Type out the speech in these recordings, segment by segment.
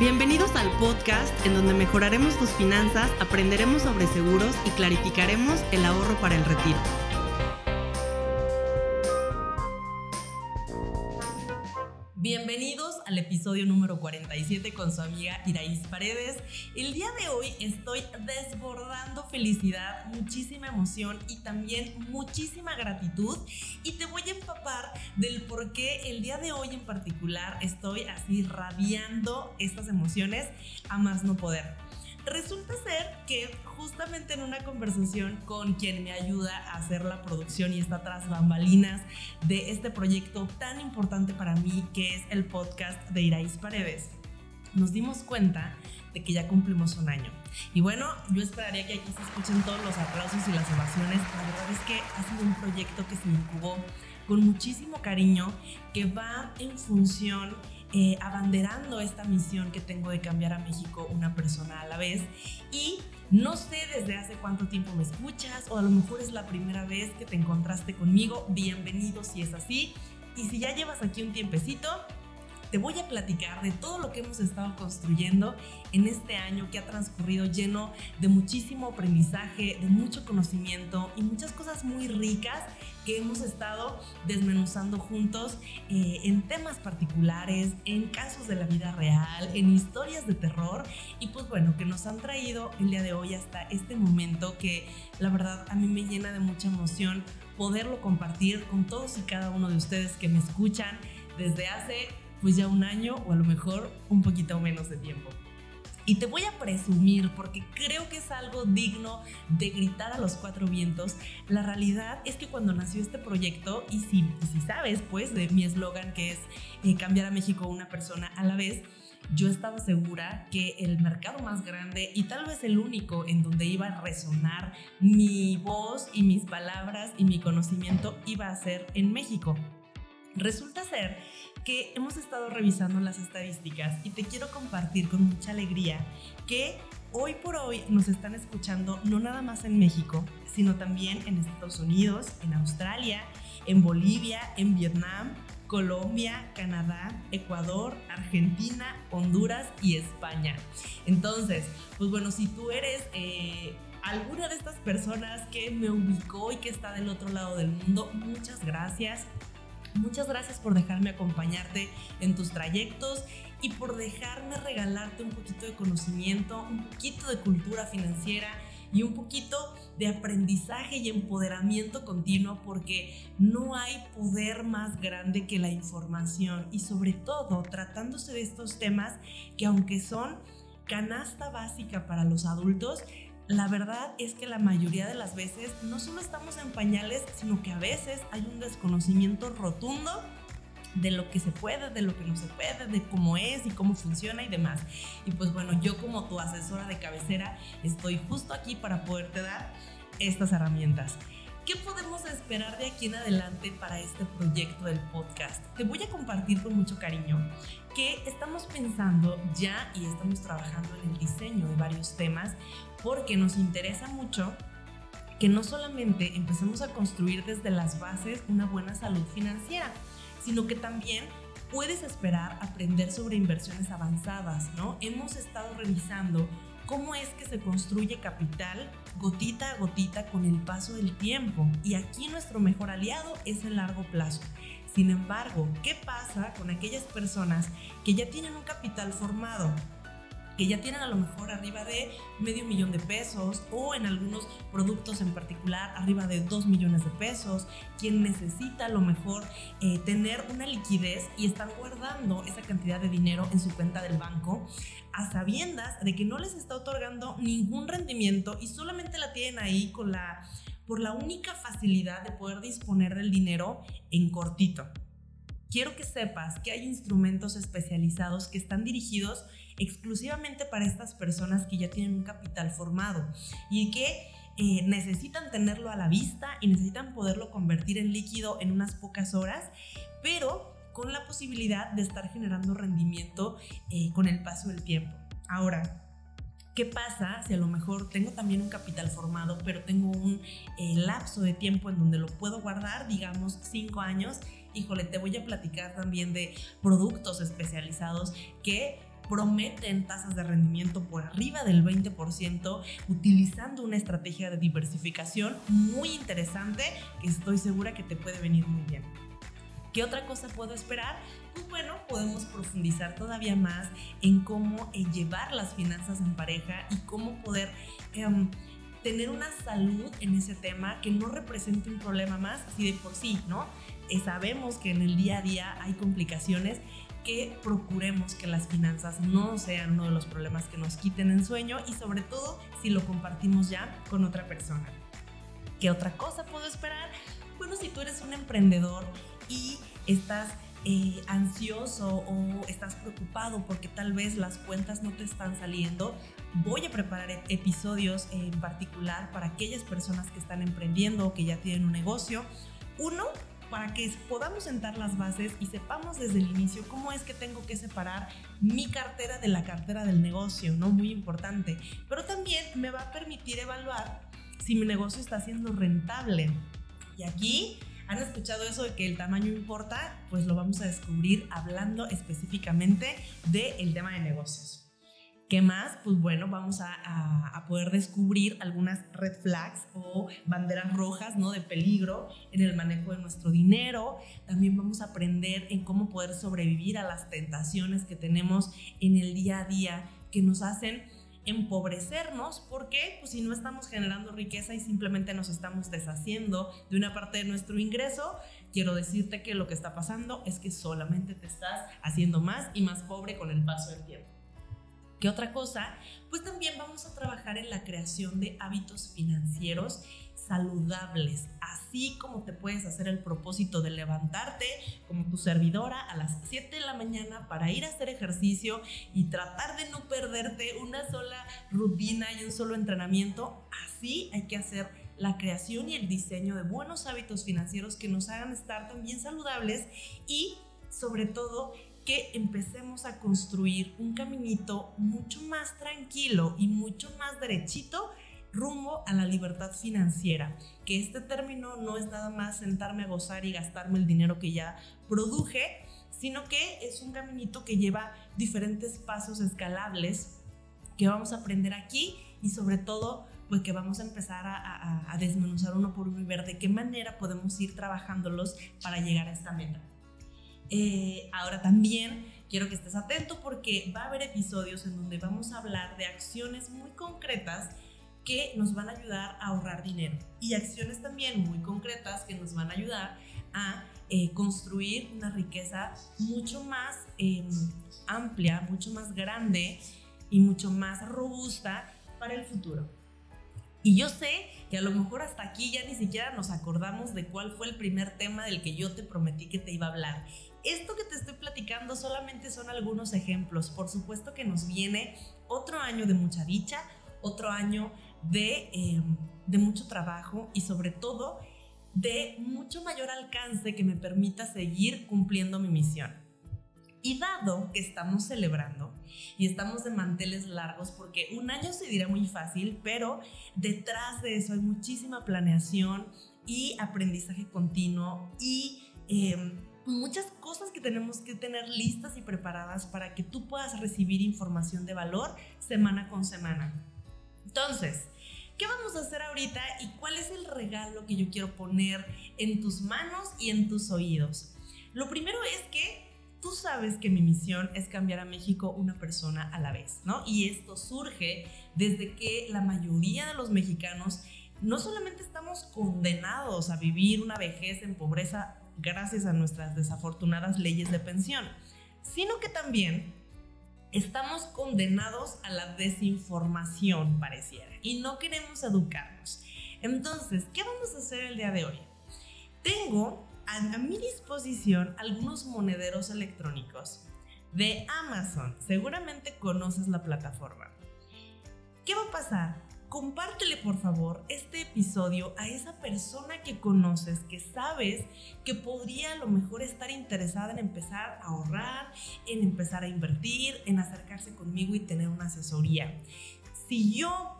Bienvenidos al podcast en donde mejoraremos tus finanzas, aprenderemos sobre seguros y clarificaremos el ahorro para el retiro. Episodio número 47 con su amiga Iraís Paredes. El día de hoy estoy desbordando felicidad, muchísima emoción y también muchísima gratitud y te voy a empapar del por qué el día de hoy en particular estoy así radiando estas emociones a más no poder. Resulta ser que justamente en una conversación con quien me ayuda a hacer la producción y está tras bambalinas de este proyecto tan importante para mí que es el podcast de Iraís Paredes, nos dimos cuenta de que ya cumplimos un año. Y bueno, yo esperaría que aquí se escuchen todos los aplausos y las ovaciones. La verdad es que ha sido un proyecto que se incubó con muchísimo cariño, que va en función eh, abanderando esta misión que tengo de cambiar a México una persona a la vez. Y no sé desde hace cuánto tiempo me escuchas o a lo mejor es la primera vez que te encontraste conmigo. Bienvenido si es así. Y si ya llevas aquí un tiempecito, te voy a platicar de todo lo que hemos estado construyendo en este año que ha transcurrido lleno de muchísimo aprendizaje, de mucho conocimiento y muchas cosas muy ricas que hemos estado desmenuzando juntos eh, en temas particulares, en casos de la vida real, en historias de terror y pues bueno, que nos han traído el día de hoy hasta este momento que la verdad a mí me llena de mucha emoción poderlo compartir con todos y cada uno de ustedes que me escuchan desde hace pues ya un año o a lo mejor un poquito menos de tiempo. Y te voy a presumir, porque creo que es algo digno de gritar a los cuatro vientos, la realidad es que cuando nació este proyecto, y si, si sabes pues de mi eslogan que es eh, cambiar a México una persona a la vez, yo estaba segura que el mercado más grande y tal vez el único en donde iba a resonar mi voz y mis palabras y mi conocimiento iba a ser en México. Resulta ser que hemos estado revisando las estadísticas y te quiero compartir con mucha alegría que hoy por hoy nos están escuchando no nada más en México, sino también en Estados Unidos, en Australia, en Bolivia, en Vietnam, Colombia, Canadá, Ecuador, Argentina, Honduras y España. Entonces, pues bueno, si tú eres... Eh, alguna de estas personas que me ubicó y que está del otro lado del mundo, muchas gracias. Muchas gracias por dejarme acompañarte en tus trayectos y por dejarme regalarte un poquito de conocimiento, un poquito de cultura financiera y un poquito de aprendizaje y empoderamiento continuo porque no hay poder más grande que la información y sobre todo tratándose de estos temas que aunque son canasta básica para los adultos, la verdad es que la mayoría de las veces no solo estamos en pañales, sino que a veces hay un desconocimiento rotundo de lo que se puede, de lo que no se puede, de cómo es y cómo funciona y demás. Y pues bueno, yo como tu asesora de cabecera estoy justo aquí para poderte dar estas herramientas. ¿Qué podemos esperar de aquí en adelante para este proyecto del podcast? Te voy a compartir con mucho cariño que estamos pensando ya y estamos trabajando en el diseño de varios temas porque nos interesa mucho que no solamente empecemos a construir desde las bases una buena salud financiera, sino que también puedes esperar aprender sobre inversiones avanzadas, ¿no? Hemos estado revisando cómo es que se construye capital gotita a gotita con el paso del tiempo y aquí nuestro mejor aliado es el largo plazo. Sin embargo, ¿qué pasa con aquellas personas que ya tienen un capital formado? que ya tienen a lo mejor arriba de medio millón de pesos o en algunos productos en particular arriba de dos millones de pesos, quien necesita a lo mejor eh, tener una liquidez y están guardando esa cantidad de dinero en su cuenta del banco a sabiendas de que no les está otorgando ningún rendimiento y solamente la tienen ahí con la por la única facilidad de poder disponer del dinero en cortito. Quiero que sepas que hay instrumentos especializados que están dirigidos exclusivamente para estas personas que ya tienen un capital formado y que eh, necesitan tenerlo a la vista y necesitan poderlo convertir en líquido en unas pocas horas, pero con la posibilidad de estar generando rendimiento eh, con el paso del tiempo. Ahora, ¿Qué pasa si a lo mejor tengo también un capital formado, pero tengo un eh, lapso de tiempo en donde lo puedo guardar, digamos cinco años? Híjole, te voy a platicar también de productos especializados que prometen tasas de rendimiento por arriba del 20% utilizando una estrategia de diversificación muy interesante que estoy segura que te puede venir muy bien. ¿Qué otra cosa puedo esperar? Pues bueno, podemos profundizar todavía más en cómo eh, llevar las finanzas en pareja y cómo poder em, tener una salud en ese tema que no represente un problema más así de por sí, ¿no? Eh, sabemos que en el día a día hay complicaciones que procuremos que las finanzas no sean uno de los problemas que nos quiten el sueño y sobre todo si lo compartimos ya con otra persona. ¿Qué otra cosa puedo esperar? Bueno, si tú eres un emprendedor y estás eh, ansioso o estás preocupado porque tal vez las cuentas no te están saliendo, voy a preparar episodios en particular para aquellas personas que están emprendiendo o que ya tienen un negocio. Uno, para que podamos sentar las bases y sepamos desde el inicio cómo es que tengo que separar mi cartera de la cartera del negocio, ¿no? Muy importante. Pero también me va a permitir evaluar si mi negocio está siendo rentable. Y aquí ¿Han escuchado eso de que el tamaño importa? Pues lo vamos a descubrir hablando específicamente del tema de negocios. ¿Qué más? Pues bueno, vamos a, a, poder descubrir algunas red flags o banderas rojas, ¿no? De peligro en el manejo de nuestro dinero. También vamos a aprender en cómo poder sobrevivir a las tentaciones que tenemos en el día a día que nos hacen empobrecernos porque pues si no estamos generando riqueza y simplemente nos estamos deshaciendo de una parte de nuestro ingreso, quiero decirte que lo que está pasando es que solamente te estás haciendo más y más pobre con el paso del tiempo. ¿Qué otra cosa? Pues también vamos a trabajar en la creación de hábitos financieros saludables, así como te puedes hacer el propósito de levantarte como tu servidora a las 7 de la mañana para ir a hacer ejercicio y tratar de no perderte una sola rutina y un solo entrenamiento, así hay que hacer la creación y el diseño de buenos hábitos financieros que nos hagan estar también saludables y sobre todo que empecemos a construir un caminito mucho más tranquilo y mucho más derechito rumbo a la libertad financiera, que este término no es nada más sentarme a gozar y gastarme el dinero que ya produje, sino que es un caminito que lleva diferentes pasos escalables que vamos a aprender aquí y sobre todo pues que vamos a empezar a, desmenuzar uno por uno y ver de qué manera podemos ir trabajándolos para llegar a esta meta. Eh, ahora también quiero que estés atento porque va a haber episodios en donde vamos a hablar de acciones muy concretas que nos van a ayudar a ahorrar dinero y acciones también muy concretas que nos van a ayudar a eh, construir una riqueza mucho más em, amplia, mucho más grande y mucho más robusta para el futuro. Y yo sé que a lo mejor hasta aquí ya ni siquiera nos acordamos de cuál fue el primer tema del que yo te prometí que te iba a hablar. Esto que te estoy platicando solamente son algunos ejemplos. Por supuesto que nos viene otro año de mucha dicha, otro año Em, de, mucho trabajo y sobre todo de mucho mayor alcance que me permita seguir cumpliendo mi misión. Y dado que estamos celebrando y estamos de manteles largos, porque un año se dirá muy fácil, pero detrás de eso hay muchísima planeación y aprendizaje continuo y em, muchas cosas que tenemos que tener listas y preparadas para que tú puedas recibir información de valor semana con semana. Entonces, ¿qué vamos a hacer ahorita y cuál es el regalo que yo quiero poner en tus manos y en tus oídos? Lo primero es que tú sabes que mi misión es cambiar a México una persona a la vez, ¿no? Y esto surge desde que la mayoría de los mexicanos no solamente estamos condenados a vivir una vejez en pobreza gracias a nuestras desafortunadas leyes de pensión, sino que también estamos condenados a la desinformación, pareciera, y no queremos educarnos. Entonces, ¿qué vamos a hacer el día de hoy? Tengo a, mi disposición algunos monederos electrónicos de Amazon. Seguramente conoces la plataforma. ¿Qué va a pasar? Compártele por favor este episodio a esa persona que conoces, que sabes que podría a lo mejor estar interesada en empezar a ahorrar, en empezar a invertir, en acercarse conmigo y tener una asesoría. Si yo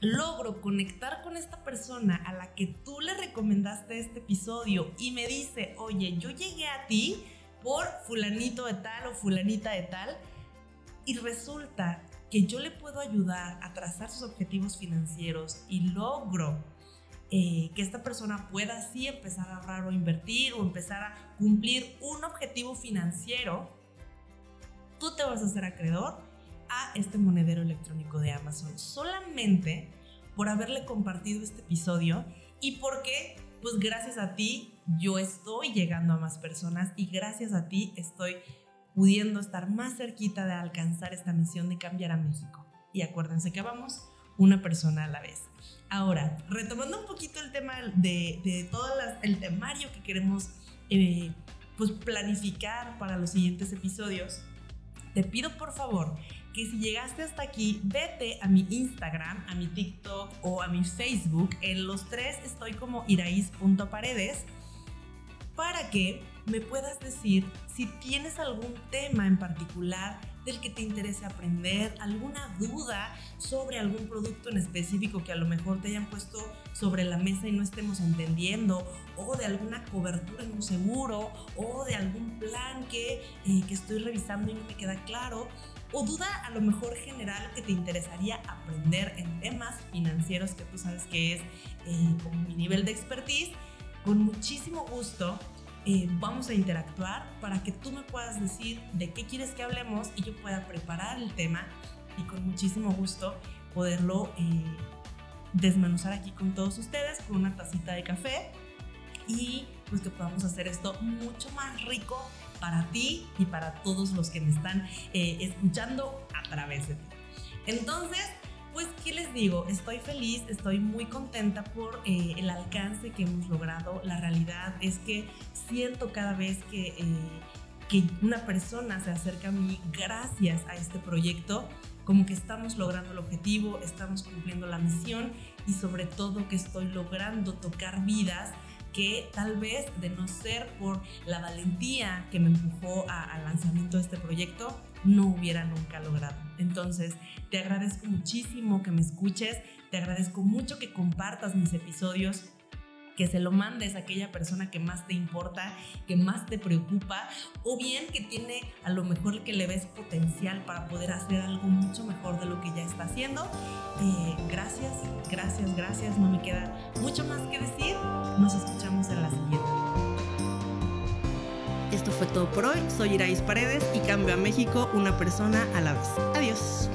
logro conectar con esta persona a la que tú le recomendaste este episodio y me dice, oye, yo llegué a ti por fulanito de tal o fulanita de tal, y resulta que yo le puedo ayudar a trazar sus objetivos financieros y logro eh, que esta persona pueda así empezar a ahorrar o invertir o empezar a cumplir un objetivo financiero, tú te vas a hacer acreedor a este monedero electrónico de Amazon. Solamente por haberle compartido este episodio y porque, pues gracias a ti, yo estoy llegando a más personas y gracias a ti estoy pudiendo estar más cerquita de alcanzar esta misión de cambiar a México. Y acuérdense que vamos una persona a la vez. Ahora, retomando un poquito el tema de, de todo el temario que queremos eh, pues planificar para los siguientes episodios, te pido por favor que si llegaste hasta aquí, vete a mi Instagram, a mi TikTok o a mi Facebook. En los tres estoy como iraís.paredes para que me puedas decir si tienes algún tema en particular del que te interese aprender, alguna duda sobre algún producto en específico que a lo mejor te hayan puesto sobre la mesa y no estemos entendiendo, o de alguna cobertura en un seguro, o de algún plan que, eh, que estoy revisando y no me queda claro, o duda a lo mejor general que te interesaría aprender en temas financieros que tú sabes que es eh, como mi nivel de expertise, con muchísimo gusto eh, vamos a interactuar para que tú me puedas decir de qué quieres que hablemos y yo pueda preparar el tema y con muchísimo gusto poderlo eh, desmenuzar aquí con todos ustedes con una tacita de café y pues que podamos hacer esto mucho más rico para ti y para todos los que me están eh, escuchando a través de ti. Entonces, pues, ¿qué les digo? Estoy feliz, estoy muy contenta por eh, el alcance que hemos logrado. La realidad es que siento cada vez que, eh, que una persona se acerca a mí gracias a este proyecto, como que estamos logrando el objetivo, estamos cumpliendo la misión y sobre todo que estoy logrando tocar vidas que tal vez de no ser por la valentía que me empujó al lanzamiento de este proyecto, no hubiera nunca logrado. Entonces, te agradezco muchísimo que me escuches, te agradezco mucho que compartas mis episodios que se lo mandes a aquella persona que más te importa, que más te preocupa, o bien que tiene a lo mejor que le ves potencial para poder hacer algo mucho mejor de lo que ya está haciendo. Eh, gracias, gracias, gracias. No me queda mucho más que decir. Nos fue todo por hoy. Soy Irais Paredes y cambio a México una persona a la vez. Adiós.